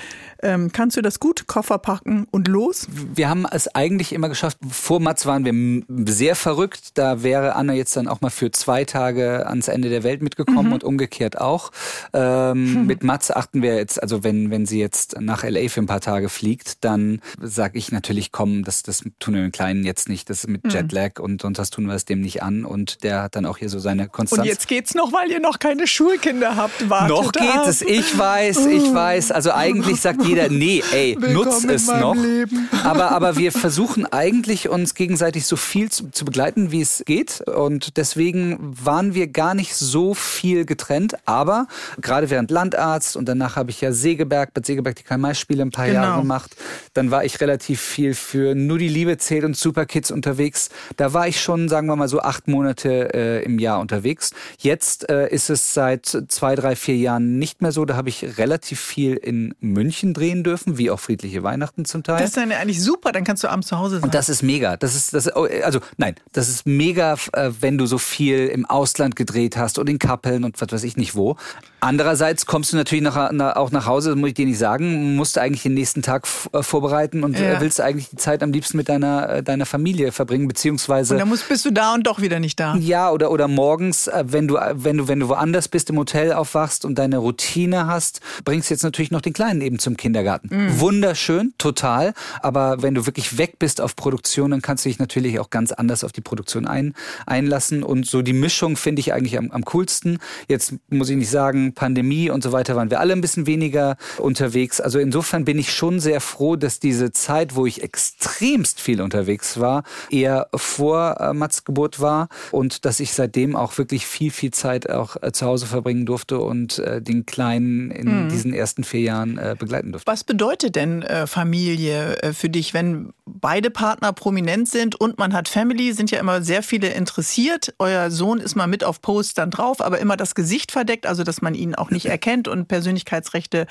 Ähm, kannst du das gut? Koffer packen und los? Wir haben es eigentlich immer geschafft. Vor Mats waren wir sehr verrückt. Da wäre Anna jetzt dann auch mal für zwei Tage ans Ende der Welt mitgekommen Mhm. und umgekehrt auch. Ähm, Mit Mats achten wir jetzt, also wenn, wenn sie jetzt nach LA für ein paar Tage fliegt, dann sage ich natürlich, komm, das, das tun wir dem Kleinen jetzt nicht, das ist mit Mhm. Jetlag und, und das tun wir es dem nicht an. Und der hat dann auch hier so seine Konstanz. Und jetzt geht's noch, weil ihr noch keine Schulkinder habt. Wartet Noch geht ab. es, ich weiß, ich weiß. Also eigentlich sagt jeder, nee, ey, nutz es noch. Leben. Aber, aber wir versuchen eigentlich uns gegenseitig so viel zu, zu begleiten, wie es geht. Und deswegen waren wir gar nicht so viel getrennt. Aber gerade während Landarzt und danach habe ich ja Segeberg, Bad Segeberg die Karl-May-Spiele ein paar Genau. Jahre gemacht. Dann war ich relativ viel für Nur die Liebe zählt und Superkids unterwegs. Da war ich schon, sagen wir mal so, acht Monate äh, im Jahr unterwegs. Jetzt äh, ist es seit zwei, drei, vier Jahren nicht mehr so. Da habe ich relativ viel in München drehen dürfen, wie auch Friedliche Weihnachten zum Teil. Das ist dann eigentlich super, dann kannst du abends zu Hause sein. Und das ist mega. Das ist das oh, also nein, das ist mega, äh, wenn du so viel im Ausland gedreht hast und in Kappeln und was weiß ich nicht wo. Andererseits kommst du natürlich nach, na, auch nach Hause, das muss ich dir nicht sagen, musst du eigentlich den nächsten Tag äh, vorbereiten und Ja. äh, willst eigentlich die Zeit am liebsten mit deiner deiner Familie verbringen, beziehungsweise und dann musst, bist du da und doch wieder nicht da. ja, oder, oder morgens, wenn du, wenn du, wenn du woanders bist, im Hotel aufwachst und deine Routine hast, bringst jetzt natürlich noch den Kleinen eben zum Kindergarten. Wunderschön, total. Aber wenn du wirklich weg bist auf Produktion, dann kannst du dich natürlich auch ganz anders auf die Produktion ein, einlassen. Und so die Mischung finde ich eigentlich am, am coolsten. Jetzt muss ich nicht sagen, Pandemie und so weiter waren wir alle ein bisschen weniger unterwegs. Also insofern bin ich schon sehr froh, dass diese Zeit, wo ich extremst viel unterwegs war, eher vor äh, Mats Geburt war und dass ich seitdem auch wirklich viel, viel Zeit auch äh, zu Hause verbringen durfte und äh, den Kleinen in diesen ersten vier Jahren äh, begleiten durfte. Was bedeutet denn äh, Familie äh, für dich, wenn beide Partner prominent sind und man hat Family, sind ja immer sehr viele interessiert. Euer Sohn ist mal mit auf Postern drauf, aber immer das Gesicht verdeckt, also dass man ihn auch nicht erkennt und Persönlichkeitsrechte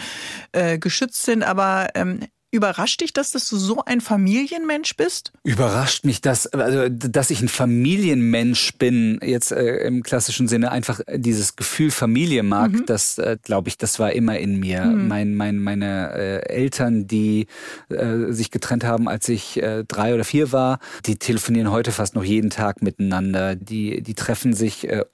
äh, geschützt sind. Aber ähm, überrascht dich das, dass du so ein Familienmensch bist? Überrascht mich das, also, dass ich ein Familienmensch bin, jetzt äh, im klassischen Sinne einfach dieses Gefühl Familie mag, das äh, glaube ich, das war immer in mir. Mein, mein, meine äh, Eltern, die äh, sich getrennt haben, als ich äh, drei oder vier war, die telefonieren heute fast noch jeden Tag miteinander. Die, die treffen sich äh,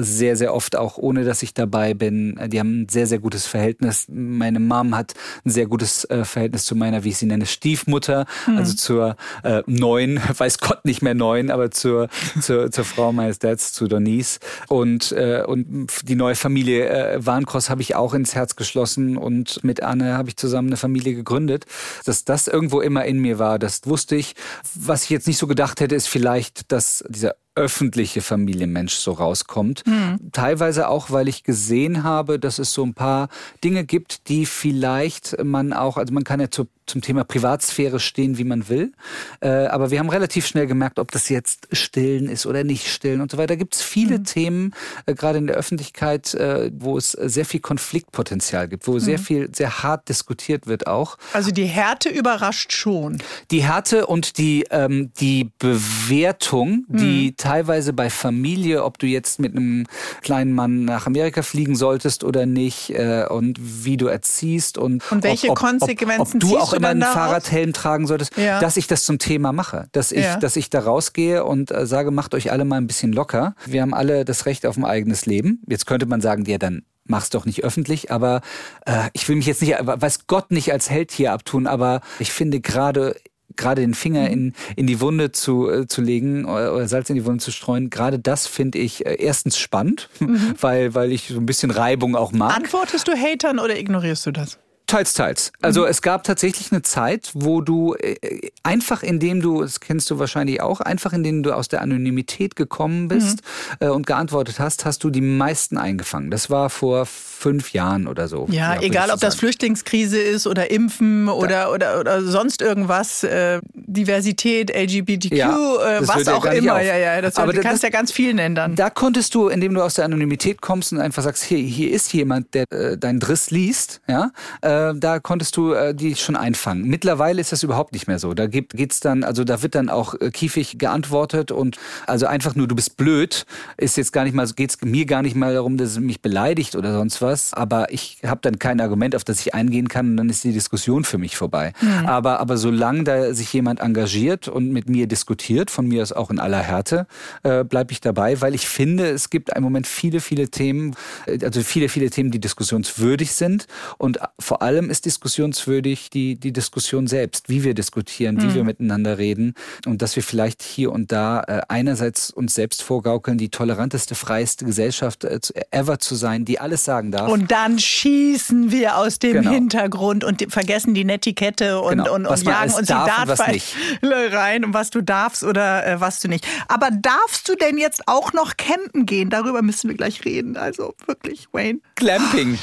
sehr, sehr oft auch ohne, dass ich dabei bin. Die haben ein sehr, sehr gutes Verhältnis. Meine Mom hat ein sehr gutes Verhältnis zu meiner, wie ich sie nenne, Stiefmutter, also zur äh, neuen, weiß Gott nicht mehr neuen, aber zur, zur, zur Frau meines Dads, zu Denise. Und, äh, und die neue Familie äh, Warncross habe ich auch ins Herz geschlossen und mit Anne habe ich zusammen eine Familie gegründet. Dass das irgendwo immer in mir war, das wusste ich. Was ich jetzt nicht so gedacht hätte, ist vielleicht, dass dieser öffentliche Familienmensch so rauskommt. Teilweise auch, weil ich gesehen habe, dass es so ein paar Dinge gibt, die vielleicht man auch, also man kann ja zu, zum Thema Privatsphäre stehen, wie man will. Äh, aber wir haben relativ schnell gemerkt, ob das jetzt stillen ist oder nicht stillen und so weiter. Da gibt es viele Themen, äh, gerade in der Öffentlichkeit, äh, wo es sehr viel Konfliktpotenzial gibt, wo sehr viel, sehr hart diskutiert wird auch. Also die Härte überrascht schon. Die Härte und die, ähm, die Bewertung, die teilweise bei Familie, ob du jetzt mit einem kleinen Mann nach Amerika fliegen solltest oder nicht äh, und wie du erziehst und, Und welche ob, ob, Konsequenzen ob, ob du auch immer einen? Fahrradhelm tragen solltest, Ja. dass ich das zum Thema mache, dass ich, Ja. dass ich da rausgehe und äh, sage, macht euch alle mal ein bisschen locker. Wir haben alle das Recht auf ein eigenes Leben. Jetzt könnte man sagen, ja dann mach's doch nicht öffentlich, aber äh, ich will mich jetzt nicht, weiß Gott nicht als Held hier abtun, aber ich finde gerade gerade den Finger in, in die Wunde zu, äh, zu legen oder, oder Salz in die Wunde zu streuen, gerade das finde ich äh, erstens spannend, weil, weil ich so ein bisschen Reibung auch mag. Antwortest du Hatern oder ignorierst du das? Teils, teils. Also es gab tatsächlich eine Zeit, wo du äh, einfach indem du, das kennst du wahrscheinlich auch, einfach indem du aus der Anonymität gekommen bist äh, und geantwortet hast, hast du die meisten eingefangen. Das war vor fünf Jahren oder so. Ja, würde egal ob das. Flüchtlingskrise ist oder Impfen oder, oder, oder sonst irgendwas, äh, Diversität, LGBTQ, Ja, äh, das was auch immer. auf. Ja, ja, das, Aber du das- kannst ja ganz viel nennen dann. Da konntest du, indem du aus der Anonymität kommst und einfach sagst, hier, hier ist jemand, der äh, deinen Driss liest, ja, äh, da konntest du äh, die schon einfangen. Mittlerweile ist das überhaupt nicht mehr so. Da gibt, geht's dann, also da wird dann auch äh, kiefig geantwortet und also einfach nur, du bist blöd, ist jetzt gar nicht mal, geht's mir gar nicht mal darum, dass es mich beleidigt oder sonst was. Aber ich habe dann kein Argument, auf das ich eingehen kann und dann ist die Diskussion für mich vorbei. Mhm. Aber, aber solange da sich jemand engagiert und mit mir diskutiert, von mir aus auch in aller Härte, äh, bleibe ich dabei, weil ich finde, es gibt im Moment viele, viele Themen, äh, also viele, viele Themen, die diskussionswürdig sind. Und vor allem ist diskussionswürdig die, die Diskussion selbst, wie wir diskutieren, wie mhm. wir miteinander reden und dass wir vielleicht hier und da äh, einerseits uns selbst vorgaukeln, die toleranteste, freiste Gesellschaft äh, ever zu sein, die alles sagen darf. Und dann schießen wir aus dem genau. Hintergrund und vergessen die Netiquette und, genau. und, und jagen uns die Dartpfeile rein was du darfst oder äh, was du nicht. Aber darfst du denn jetzt auch noch campen gehen? Darüber müssen wir gleich reden. Also wirklich, Wayne. Clamping.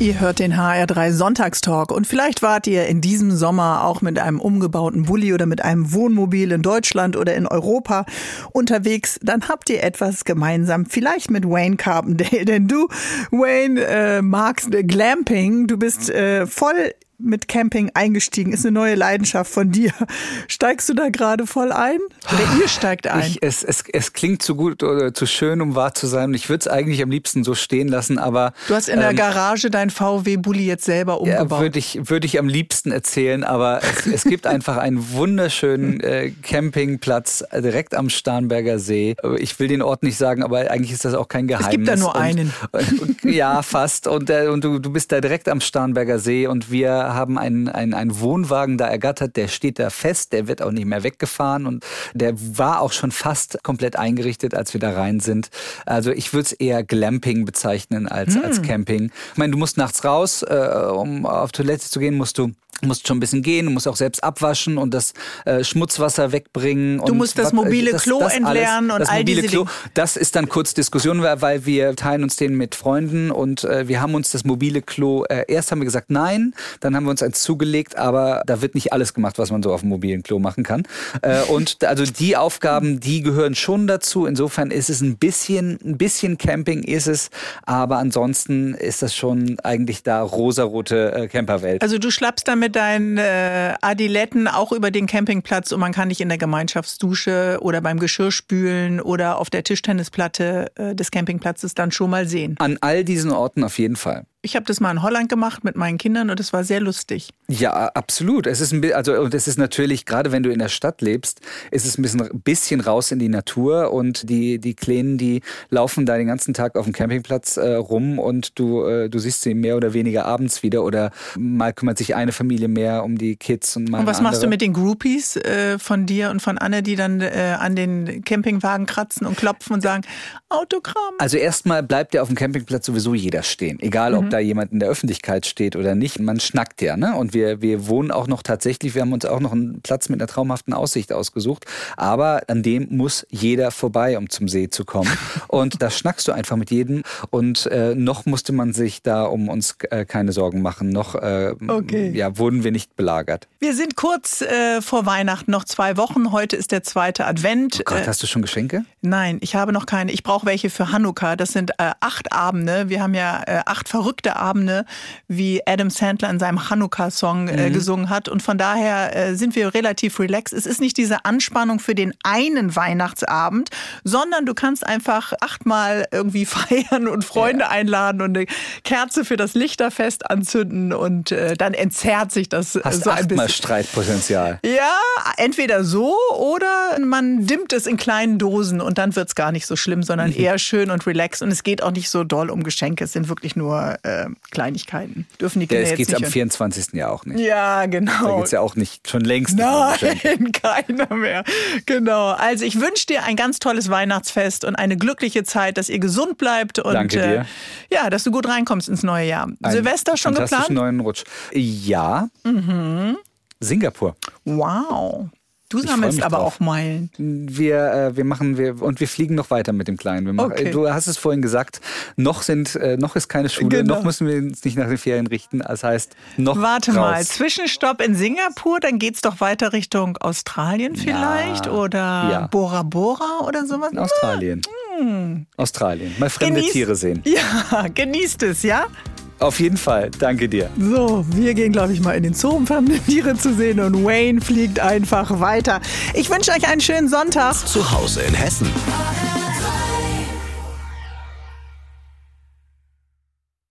Ihr hört den HR3 Sonntagstalk und vielleicht wart ihr in diesem Sommer auch mit einem umgebauten Bulli oder mit einem Wohnmobil in Deutschland oder in Europa unterwegs. Dann habt ihr etwas gemeinsam, vielleicht mit Wayne Carpendale, denn du, Wayne, äh, magst Glamping. Du bist äh, voll mit Camping eingestiegen? Ist eine neue Leidenschaft von dir. Steigst du da gerade voll ein? Oder ihr steigt ein? Ich, es, es, es klingt zu gut oder zu schön, um wahr zu sein. Ich würde es eigentlich am liebsten so stehen lassen, aber. Du hast in ähm, der Garage dein VW-Bulli jetzt selber umgebaut. Ja, würde ich, würd ich am liebsten erzählen, aber es, es gibt einfach einen wunderschönen äh, Campingplatz direkt am Starnberger See. Ich will den Ort nicht sagen, aber eigentlich ist das auch kein Geheimnis. Es gibt da nur einen. Und, und, ja, fast. Und, äh, und du, du bist da direkt am Starnberger See und wir haben einen, einen, einen Wohnwagen da ergattert, der steht da fest, der wird auch nicht mehr weggefahren und der war auch schon fast komplett eingerichtet, als wir da rein sind. Also ich würde es eher Glamping bezeichnen als, mm. als hm. Camping. Ich meine, du musst nachts raus, äh, um auf Toilette zu gehen, musst du musst schon ein bisschen gehen, du musst auch selbst abwaschen und das äh, Schmutzwasser wegbringen. Du musst das mobile das, Klo das entleeren alles, und all diese Klo, Dinge. Das ist dann kurz Diskussion, weil wir teilen uns den mit Freunden und äh, wir haben uns das mobile Klo, äh, erst haben wir gesagt nein, dann haben wir uns eins zugelegt, aber da wird nicht alles gemacht, was man so auf dem mobilen Klo machen kann. Äh, und also die Aufgaben, die gehören schon dazu. Insofern ist es ein bisschen, ein bisschen Camping ist es, aber ansonsten ist das schon eigentlich da rosarote äh, Camperwelt. Also du schlappst damit mit deinen äh, Adiletten auch über den Campingplatz und man kann dich in der Gemeinschaftsdusche oder beim Geschirrspülen oder auf der Tischtennisplatte äh, des Campingplatzes dann schon mal sehen. An all diesen Orten auf jeden Fall. Ich habe das mal in Holland gemacht mit meinen Kindern und es war sehr lustig. Ja, absolut. Es ist ein, also und es ist natürlich gerade wenn du in der Stadt lebst, ist es ein bisschen, bisschen raus in die Natur und die die Kleinen, die laufen da den ganzen Tag auf dem Campingplatz äh, rum und du äh, du siehst sie mehr oder weniger abends wieder oder mal kümmert sich eine Familie mehr um die Kids und mal Und was andere. machst du mit den Groupies äh, von dir und von Anne, die dann äh, an den Campingwagen kratzen und klopfen und sagen Autogramm? Also erstmal bleibt ja auf dem Campingplatz sowieso jeder stehen, egal ob da jemand in der Öffentlichkeit steht oder nicht, man schnackt ja. Ne? Und wir, wir wohnen auch noch tatsächlich, wir haben uns auch noch einen Platz mit einer traumhaften Aussicht ausgesucht. Aber an dem muss jeder vorbei, um zum See zu kommen. Und da schnackst du einfach mit jedem. Und äh, noch musste man sich da um uns äh, keine Sorgen machen. Noch äh, okay. ja, wurden wir nicht belagert. Wir sind kurz äh, vor Weihnachten, noch zwei Wochen. Heute ist der zweite Advent. Oh Gott, hast du schon Geschenke? Nein, ich habe noch keine. Ich brauche welche für Hanukkah. Das sind äh, acht Abende. Wir haben ja äh, acht verrückte Abende, wie Adam Sandler in seinem Hanukkah-Song äh, mhm. gesungen hat. Und von daher äh, sind wir relativ relaxed. Es ist nicht diese Anspannung für den einen Weihnachtsabend, sondern du kannst einfach achtmal irgendwie feiern und Freunde ja. einladen und eine Kerze für das Lichterfest anzünden und äh, dann entzerrt sich das äh, Hast so ein bisschen. Streitpotenzial. Ja, entweder so oder man dimmt es in kleinen Dosen und dann wird es gar nicht so schlimm, sondern mhm. eher schön und relaxed. Und es geht auch nicht so doll um Geschenke. Es sind wirklich nur äh, Kleinigkeiten. Dürfen die Kinder ja, es geht am 24. ja auch nicht. Ja, genau. Da geht es ja auch nicht, schon längst Nein, keiner mehr. Genau. Also ich wünsche dir ein ganz tolles Weihnachtsfest und eine glückliche Zeit, dass ihr gesund bleibt und Danke dir. Äh, ja, dass du gut reinkommst ins neue Jahr. Ein Silvester schon geplant? neuen Rutsch. Ja. Mhm. Singapur. Wow. Du sammelst aber drauf. auch Meilen. Wir, äh, wir machen, wir, und wir fliegen noch weiter mit dem Kleinen. Machen, okay. Du hast es vorhin gesagt, noch sind, äh, noch ist keine Schule, genau. noch müssen wir uns nicht nach den Ferien richten. Das heißt, noch Warte raus. mal, Zwischenstopp in Singapur, dann geht es doch weiter Richtung Australien vielleicht ja. oder ja. Bora Bora oder sowas? In Australien. Hm. Australien. Mal fremde Genieß, Tiere sehen. Ja, genießt es, ja? Auf jeden Fall. Danke dir. So, wir gehen, glaube ich, mal in den Zoo, um fremde Tiere zu sehen und Wayne fliegt einfach weiter. Ich wünsche euch einen schönen Sonntag. Zu Hause in Hessen.